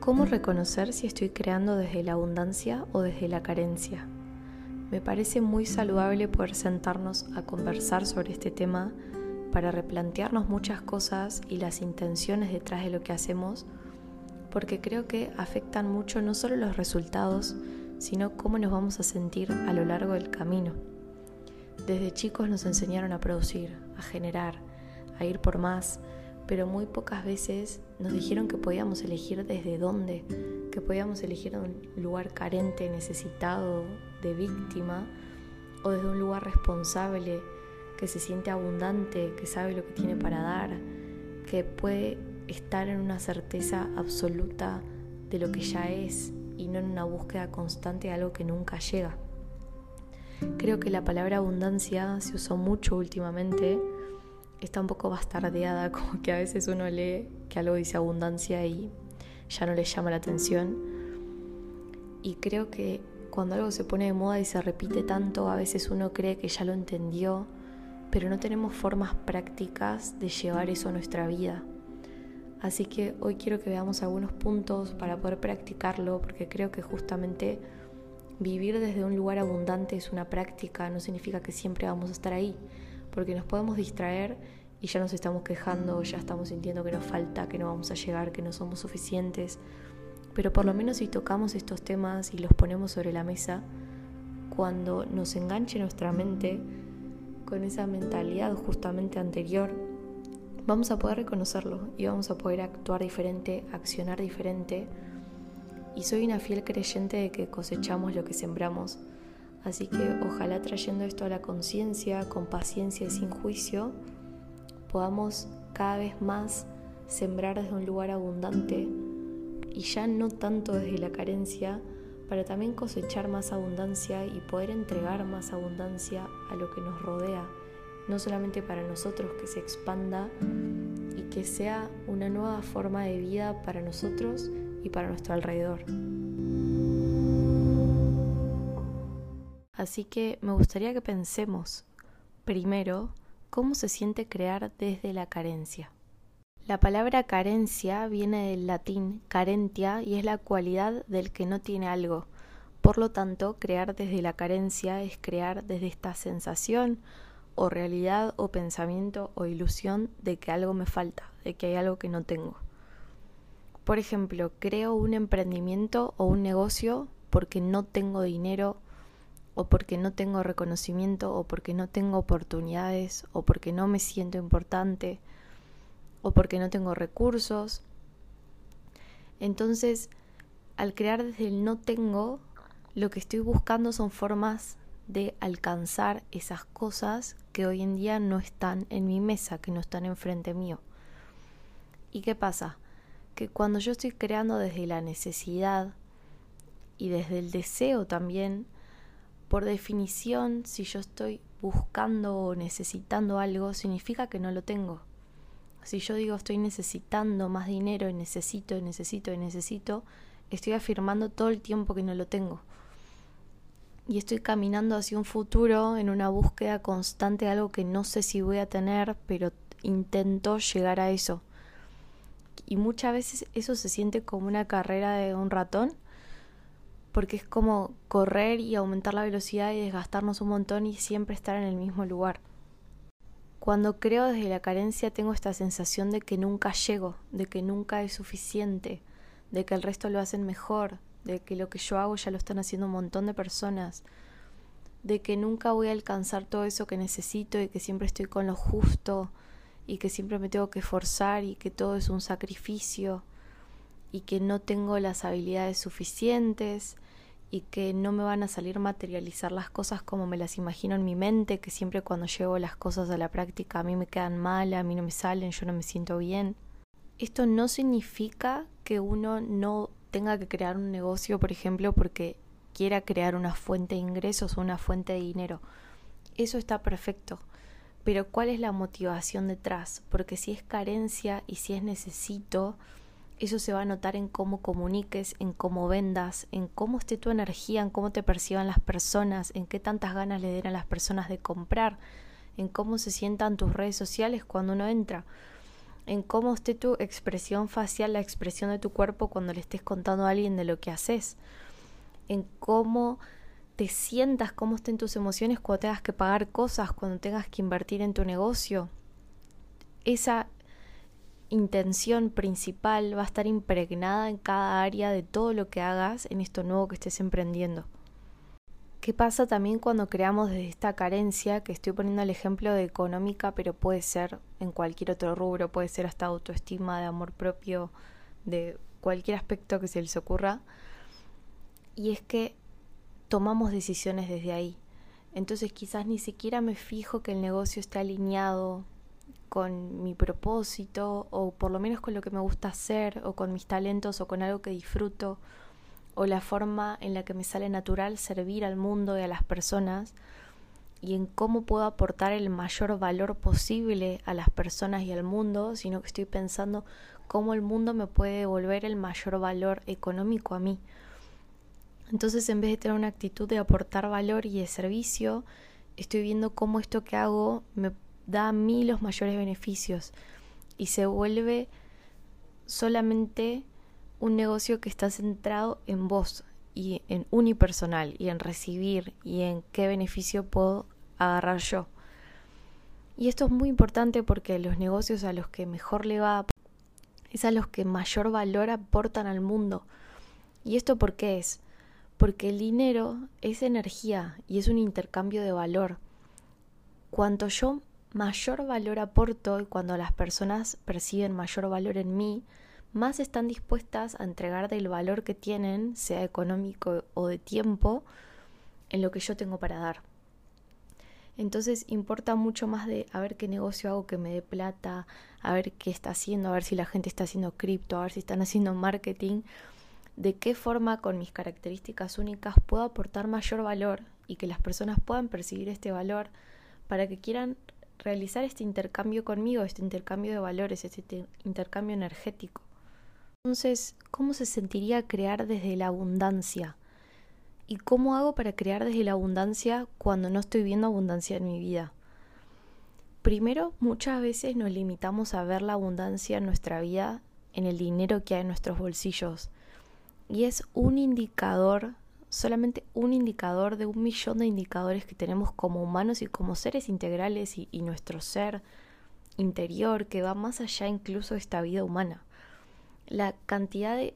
¿Cómo reconocer si estoy creando desde la abundancia o desde la carencia? Me parece muy saludable poder sentarnos a conversar sobre este tema para replantearnos muchas cosas y las intenciones detrás de lo que hacemos, porque creo que afectan mucho no solo los resultados, sino cómo nos vamos a sentir a lo largo del camino. Desde chicos nos enseñaron a producir, a generar, a ir por más, pero muy pocas veces nos dijeron que podíamos elegir desde dónde, que podíamos elegir un lugar carente, necesitado, de víctima, o desde un lugar responsable, que se siente abundante, que sabe lo que tiene para dar, que puede estar en una certeza absoluta de lo que ya es y no en una búsqueda constante de algo que nunca llega. Creo que la palabra abundancia se usó mucho últimamente está un poco bastardeada, como que a veces uno lee que algo dice abundancia y ya no le llama la atención. Y creo que cuando algo se pone de moda y se repite tanto, a veces uno cree que ya lo entendió, pero no tenemos formas prácticas de llevar eso a nuestra vida. Así que hoy quiero que veamos algunos puntos para poder practicarlo, porque creo que justamente vivir desde un lugar abundante es una práctica, no significa que siempre vamos a estar ahí porque nos podemos distraer y ya nos estamos quejando, ya estamos sintiendo que nos falta, que no vamos a llegar, que no somos suficientes. Pero por lo menos si tocamos estos temas y los ponemos sobre la mesa, cuando nos enganche nuestra mente con esa mentalidad justamente anterior, vamos a poder reconocerlo y vamos a poder actuar diferente, accionar diferente. Y soy una fiel creyente de que cosechamos lo que sembramos Así que ojalá trayendo esto a la conciencia, con paciencia y sin juicio, podamos cada vez más sembrar desde un lugar abundante y ya no tanto desde la carencia, para también cosechar más abundancia y poder entregar más abundancia a lo que nos rodea, no solamente para nosotros que se expanda y que sea una nueva forma de vida para nosotros y para nuestro alrededor. Así que me gustaría que pensemos primero cómo se siente crear desde la carencia. La palabra carencia viene del latín carentia y es la cualidad del que no tiene algo. Por lo tanto, crear desde la carencia es crear desde esta sensación o realidad o pensamiento o ilusión de que algo me falta, de que hay algo que no tengo. Por ejemplo, creo un emprendimiento o un negocio porque no tengo dinero o porque no tengo reconocimiento o porque no tengo oportunidades o porque no me siento importante o porque no tengo recursos. Entonces, al crear desde el no tengo, lo que estoy buscando son formas de alcanzar esas cosas que hoy en día no están en mi mesa, que no están enfrente mío. ¿Y qué pasa? Que cuando yo estoy creando desde la necesidad y desde el deseo también, por definición, si yo estoy buscando o necesitando algo, significa que no lo tengo. Si yo digo estoy necesitando más dinero y necesito y necesito y necesito, estoy afirmando todo el tiempo que no lo tengo. Y estoy caminando hacia un futuro en una búsqueda constante de algo que no sé si voy a tener, pero intento llegar a eso. Y muchas veces eso se siente como una carrera de un ratón porque es como correr y aumentar la velocidad y desgastarnos un montón y siempre estar en el mismo lugar. Cuando creo desde la carencia tengo esta sensación de que nunca llego, de que nunca es suficiente, de que el resto lo hacen mejor, de que lo que yo hago ya lo están haciendo un montón de personas, de que nunca voy a alcanzar todo eso que necesito y que siempre estoy con lo justo y que siempre me tengo que forzar y que todo es un sacrificio y que no tengo las habilidades suficientes y que no me van a salir materializar las cosas como me las imagino en mi mente, que siempre cuando llevo las cosas a la práctica a mí me quedan mal, a mí no me salen, yo no me siento bien. Esto no significa que uno no tenga que crear un negocio, por ejemplo, porque quiera crear una fuente de ingresos o una fuente de dinero. Eso está perfecto. Pero ¿cuál es la motivación detrás? Porque si es carencia y si es necesito, eso se va a notar en cómo comuniques, en cómo vendas, en cómo esté tu energía, en cómo te perciban las personas, en qué tantas ganas le den a las personas de comprar, en cómo se sientan tus redes sociales cuando uno entra. en cómo esté tu expresión facial, la expresión de tu cuerpo cuando le estés contando a alguien de lo que haces, en cómo te sientas, cómo estén tus emociones cuando tengas que pagar cosas, cuando tengas que invertir en tu negocio. Esa intención principal va a estar impregnada en cada área de todo lo que hagas en esto nuevo que estés emprendiendo. ¿Qué pasa también cuando creamos desde esta carencia, que estoy poniendo el ejemplo de económica, pero puede ser en cualquier otro rubro, puede ser hasta autoestima, de amor propio, de cualquier aspecto que se les ocurra? Y es que tomamos decisiones desde ahí. Entonces quizás ni siquiera me fijo que el negocio esté alineado con mi propósito o por lo menos con lo que me gusta hacer o con mis talentos o con algo que disfruto o la forma en la que me sale natural servir al mundo y a las personas y en cómo puedo aportar el mayor valor posible a las personas y al mundo, sino que estoy pensando cómo el mundo me puede devolver el mayor valor económico a mí. Entonces, en vez de tener una actitud de aportar valor y de servicio, estoy viendo cómo esto que hago me da a mí los mayores beneficios y se vuelve solamente un negocio que está centrado en vos y en unipersonal y en recibir y en qué beneficio puedo agarrar yo. Y esto es muy importante porque los negocios a los que mejor le va es a los que mayor valor aportan al mundo. ¿Y esto por qué es? Porque el dinero es energía y es un intercambio de valor. Cuanto yo mayor valor aporto y cuando las personas perciben mayor valor en mí, más están dispuestas a entregar del valor que tienen, sea económico o de tiempo, en lo que yo tengo para dar. Entonces importa mucho más de a ver qué negocio hago que me dé plata, a ver qué está haciendo, a ver si la gente está haciendo cripto, a ver si están haciendo marketing, de qué forma con mis características únicas puedo aportar mayor valor y que las personas puedan percibir este valor para que quieran realizar este intercambio conmigo, este intercambio de valores, este intercambio energético. Entonces, ¿cómo se sentiría crear desde la abundancia? ¿Y cómo hago para crear desde la abundancia cuando no estoy viendo abundancia en mi vida? Primero, muchas veces nos limitamos a ver la abundancia en nuestra vida en el dinero que hay en nuestros bolsillos. Y es un indicador solamente un indicador de un millón de indicadores que tenemos como humanos y como seres integrales y, nuestro ser interior que va más allá incluso de esta vida humana. La cantidad de,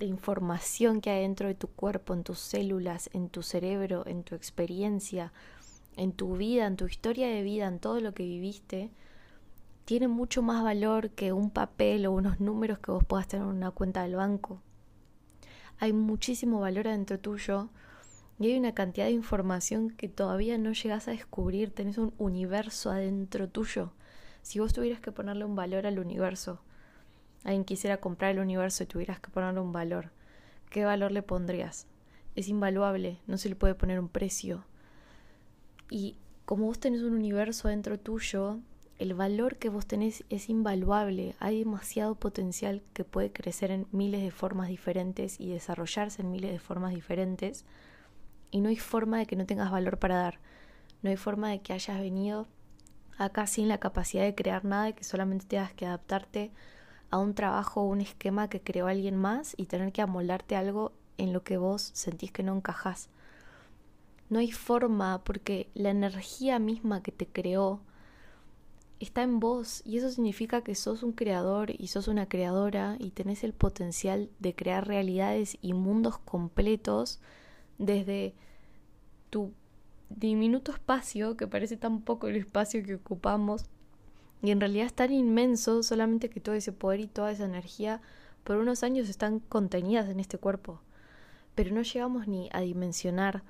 de información que hay dentro de tu cuerpo, en tus células, en tu cerebro, en tu experiencia, en tu vida, en tu historia de vida, en todo lo que viviste, tiene mucho más valor que un papel o unos números que vos puedas tener en una cuenta del banco hay muchísimo valor adentro tuyo y hay una cantidad de información que todavía no llegas a descubrir, tenés un universo adentro tuyo. Si vos tuvieras que ponerle un valor al universo, alguien quisiera comprar el universo y tuvieras que ponerle un valor, ¿qué valor le pondrías? Es invaluable, no se le puede poner un precio. Y como vos tenés un universo adentro tuyo, el valor que vos tenés es invaluable, hay demasiado potencial que puede crecer en miles de formas diferentes y desarrollarse en miles de formas diferentes y no hay forma de que no tengas valor para dar, no hay forma de que hayas venido acá sin la capacidad de crear nada y que solamente tengas que adaptarte a un trabajo o un esquema que creó alguien más y tener que amoldarte algo en lo que vos sentís que no encajás. No hay forma porque la energía misma que te creó, está en vos y eso significa que sos un creador y sos una creadora y tenés el potencial de crear realidades y mundos completos desde tu diminuto espacio, que parece tan poco el espacio que ocupamos, y en realidad es tan inmenso solamente que todo ese poder y toda esa energía por unos años están contenidas en este cuerpo, pero no llegamos ni a dimensionar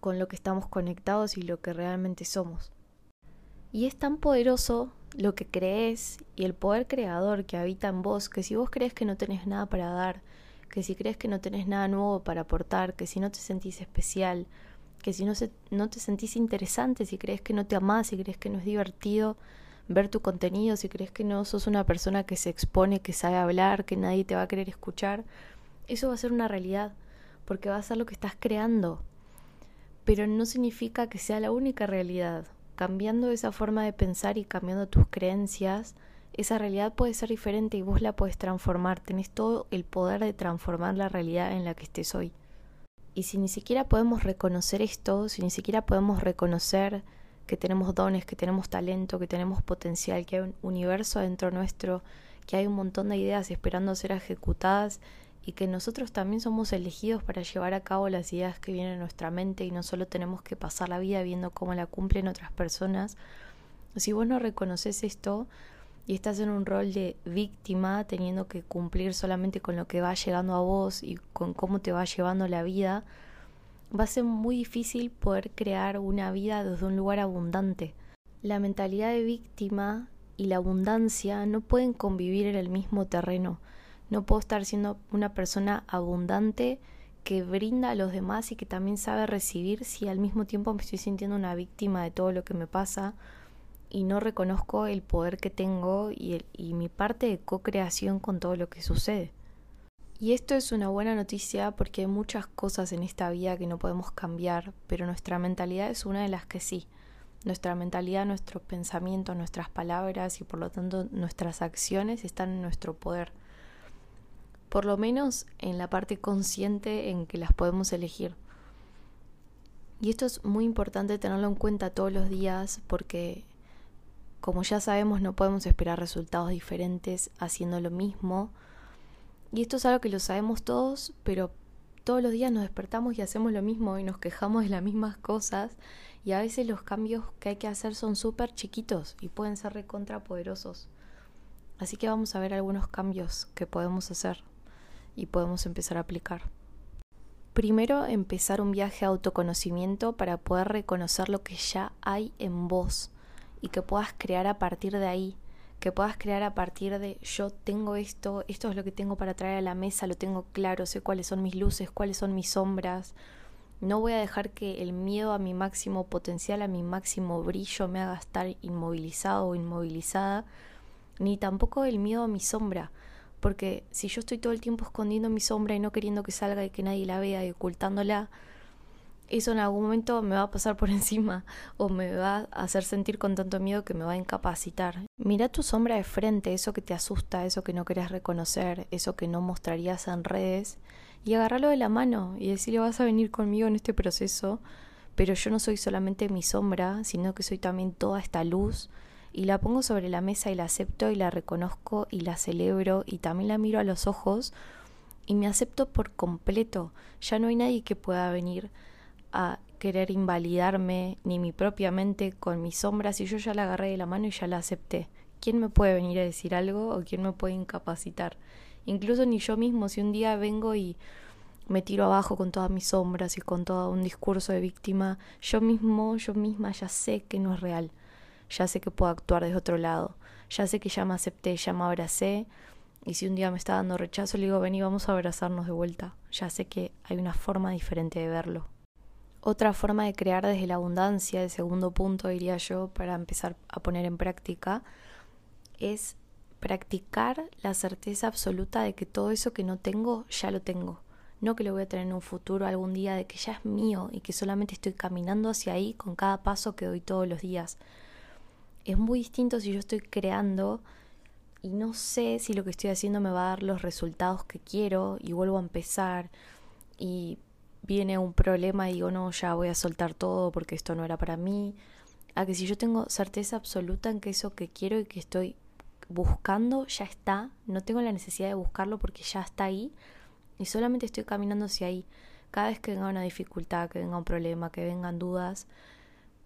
con lo que estamos conectados y lo que realmente somos. Y es tan poderoso lo que crees y el poder creador que habita en vos, que si vos crees que no tenés nada para dar, que si crees que no tenés nada nuevo para aportar, que si no te sentís especial, que si no, no te sentís interesante, si crees que no te amás, si crees que no es divertido ver tu contenido, si crees que no sos una persona que se expone, que sabe hablar, que nadie te va a querer escuchar, eso va a ser una realidad, porque va a ser lo que estás creando. Pero no significa que sea la única realidad cambiando esa forma de pensar y cambiando tus creencias esa realidad puede ser diferente y vos la puedes transformar. Tenés todo el poder de transformar la realidad en la que estés hoy. Y si ni siquiera podemos reconocer esto, si ni siquiera podemos reconocer que tenemos dones, que tenemos talento, que tenemos potencial, que hay un universo dentro nuestro, que hay un montón de ideas esperando ser ejecutadas y que nosotros también somos elegidos para llevar a cabo las ideas que vienen a nuestra mente y no solo tenemos que pasar la vida viendo cómo la cumplen otras personas. Si vos no reconoces esto, y estás en un rol de víctima teniendo que cumplir solamente con lo que va llegando a vos y con cómo te va llevando la vida, va a ser muy difícil poder crear una vida desde un lugar abundante. La mentalidad de víctima y la abundancia no pueden convivir en el mismo terreno. No puedo estar siendo una persona abundante que brinda a los demás y que también sabe recibir si al mismo tiempo me estoy sintiendo una víctima de todo lo que me pasa y no reconozco el poder que tengo y, y mi parte de co-creación con todo lo que sucede. Y esto es una buena noticia porque hay muchas cosas en esta vida que no podemos cambiar, pero nuestra mentalidad es una de las que sí. Nuestra mentalidad, nuestros pensamientos, nuestras palabras y por lo tanto nuestras acciones están en nuestro poder. Por lo menos en la parte consciente en que las podemos elegir. Y esto es muy importante tenerlo en cuenta todos los días porque como ya sabemos, no podemos esperar resultados diferentes haciendo lo mismo. Y esto es algo que lo sabemos todos, pero todos los días nos despertamos y hacemos lo mismo y nos quejamos de las mismas cosas. Y a veces los cambios que hay que hacer son súper chiquitos y pueden ser recontrapoderosos. Así que vamos a ver algunos cambios que podemos hacer y podemos empezar a aplicar. Primero, empezar un viaje a autoconocimiento para poder reconocer lo que ya hay en vos y que puedas crear a partir de ahí, que puedas crear a partir de yo tengo esto, esto es lo que tengo para traer a la mesa, lo tengo claro, sé cuáles son mis luces, cuáles son mis sombras. No voy a dejar que el miedo a mi máximo potencial, a mi máximo brillo me haga estar inmovilizado o inmovilizada, ni tampoco el miedo a mi sombra, porque si yo estoy todo el tiempo escondiendo mi sombra y no queriendo que salga y que nadie la vea y ocultándola, eso en algún momento me va a pasar por encima o me va a hacer sentir con tanto miedo que me va a incapacitar. Mira tu sombra de frente, eso que te asusta, eso que no querés reconocer, eso que no mostrarías en redes, y agarrarlo de la mano y decirle vas a venir conmigo en este proceso, pero yo no soy solamente mi sombra, sino que soy también toda esta luz y la pongo sobre la mesa y la acepto y la reconozco y la celebro y también la miro a los ojos y me acepto por completo. Ya no hay nadie que pueda venir a querer invalidarme ni mi propia mente con mis sombras y yo ya la agarré de la mano y ya la acepté. ¿Quién me puede venir a decir algo o quién me puede incapacitar? Incluso ni yo mismo, si un día vengo y me tiro abajo con todas mis sombras y con todo un discurso de víctima, yo mismo, yo misma ya sé que no es real, ya sé que puedo actuar desde otro lado, ya sé que ya me acepté, ya me abracé y si un día me está dando rechazo le digo, vení, vamos a abrazarnos de vuelta, ya sé que hay una forma diferente de verlo. Otra forma de crear desde la abundancia, el segundo punto diría yo, para empezar a poner en práctica, es practicar la certeza absoluta de que todo eso que no tengo, ya lo tengo. No que lo voy a tener en un futuro algún día, de que ya es mío y que solamente estoy caminando hacia ahí con cada paso que doy todos los días. Es muy distinto si yo estoy creando y no sé si lo que estoy haciendo me va a dar los resultados que quiero y vuelvo a empezar y viene un problema y digo, no, ya voy a soltar todo porque esto no era para mí, a que si yo tengo certeza absoluta en que eso que quiero y que estoy buscando ya está, no tengo la necesidad de buscarlo porque ya está ahí y solamente estoy caminando hacia ahí. Cada vez que venga una dificultad, que venga un problema, que vengan dudas,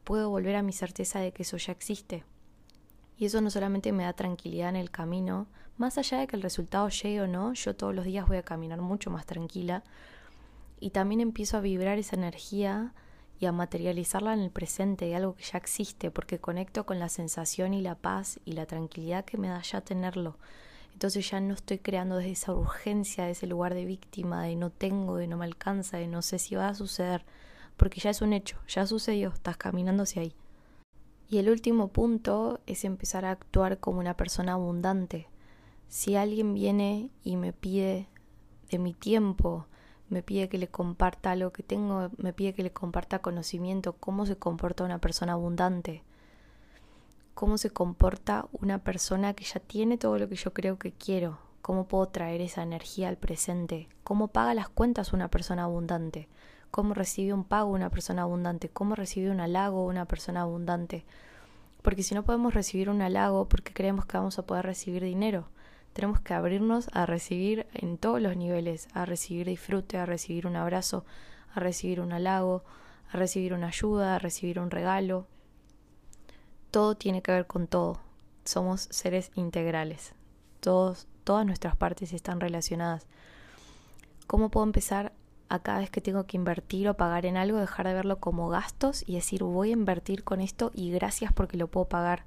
puedo volver a mi certeza de que eso ya existe. Y eso no solamente me da tranquilidad en el camino, más allá de que el resultado llegue o no, yo todos los días voy a caminar mucho más tranquila y también empiezo a vibrar esa energía y a materializarla en el presente de algo que ya existe, porque conecto con la sensación y la paz y la tranquilidad que me da ya tenerlo. Entonces ya no estoy creando desde esa urgencia, de ese lugar de víctima, de no tengo, de no me alcanza, de no sé si va a suceder, porque ya es un hecho, ya sucedió, estás caminando hacia ahí. Y el último punto es empezar a actuar como una persona abundante. Si alguien viene y me pide de mi tiempo, me pide que le comparta lo que tengo, me pide que le comparta conocimiento, cómo se comporta una persona abundante, cómo se comporta una persona que ya tiene todo lo que yo creo que quiero, cómo puedo traer esa energía al presente, cómo paga las cuentas una persona abundante, cómo recibe un pago una persona abundante, cómo recibe un halago una persona abundante. Porque si no podemos recibir un halago, porque creemos que vamos a poder recibir dinero? Tenemos que abrirnos a recibir en todos los niveles, a recibir disfrute, a recibir un abrazo, a recibir un halago, a recibir una ayuda, a recibir un regalo. Todo tiene que ver con todo. Somos seres integrales. Todos, todas nuestras partes están relacionadas. ¿Cómo puedo empezar a cada vez que tengo que invertir o pagar en algo, dejar de verlo como gastos y decir voy a invertir con esto y gracias porque lo puedo pagar?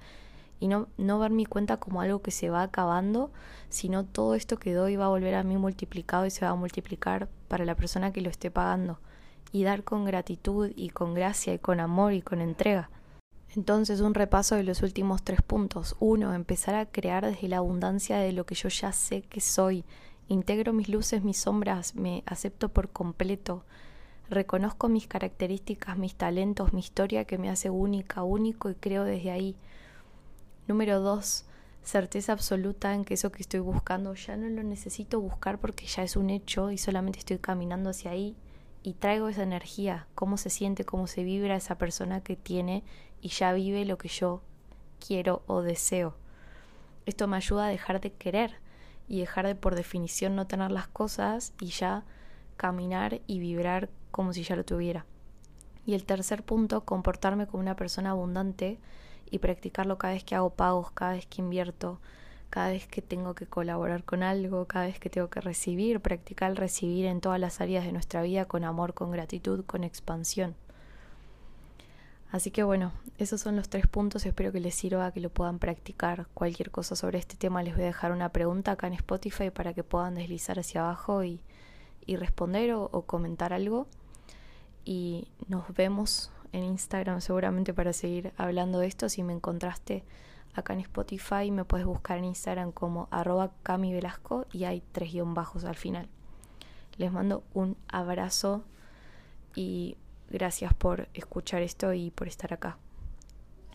Y no, no ver mi cuenta como algo que se va acabando, sino todo esto que doy va a volver a mí multiplicado y se va a multiplicar para la persona que lo esté pagando y dar con gratitud y con gracia y con amor y con entrega. Entonces, un repaso de los últimos tres puntos. Uno, empezar a crear desde la abundancia de lo que yo ya sé que soy. Integro mis luces, mis sombras, me acepto por completo. Reconozco mis características, mis talentos, mi historia que me hace única, único y creo desde ahí. Número dos, certeza absoluta en que eso que estoy buscando ya no lo necesito buscar porque ya es un hecho y solamente estoy caminando hacia ahí y traigo esa energía, cómo se siente, cómo se vibra esa persona que tiene y ya vive lo que yo quiero o deseo. Esto me ayuda a dejar de querer y dejar de por definición no tener las cosas y ya caminar y vibrar como si ya lo tuviera. Y el tercer punto, comportarme como una persona abundante y practicarlo cada vez que hago pagos, cada vez que invierto, cada vez que tengo que colaborar con algo, cada vez que tengo que recibir, practicar el recibir en todas las áreas de nuestra vida con amor, con gratitud, con expansión. Así que bueno, esos son los tres puntos, espero que les sirva, que lo puedan practicar. Cualquier cosa sobre este tema les voy a dejar una pregunta acá en Spotify para que puedan deslizar hacia abajo y, responder o, o comentar algo. Y nos vemos en Instagram seguramente para seguir hablando de esto. Si me encontraste acá en Spotify me puedes buscar en Instagram como arroba Cami Velasco y hay tres guion bajos al final. Les mando un abrazo y gracias por escuchar esto y por estar acá.